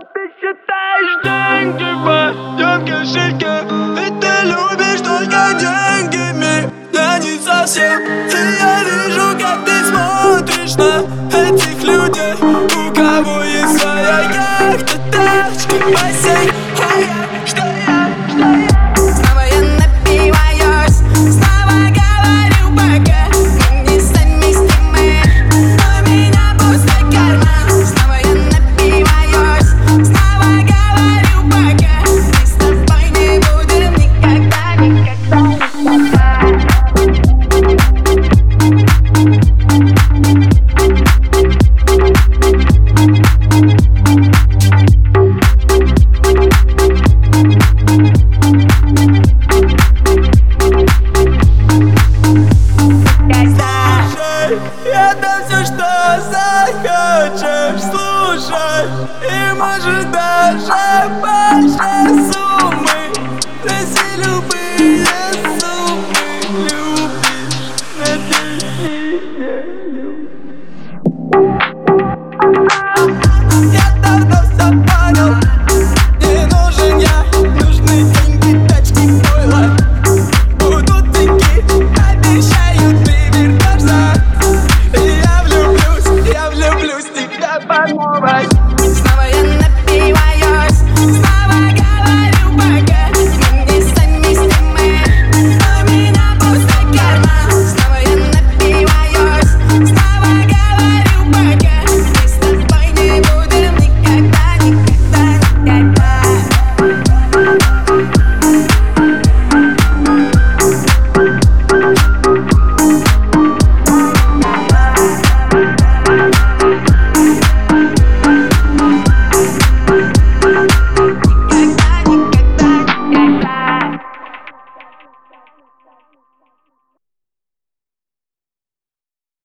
ты считаешь деньги моем кошельке И ты любишь только деньгами. Я не совсем И я вижу, как ты смотришь на этих людей. У кого есть своя яхта, тачка, бассейн А я, захочешь слушать И может даже больше суммы. Рази любые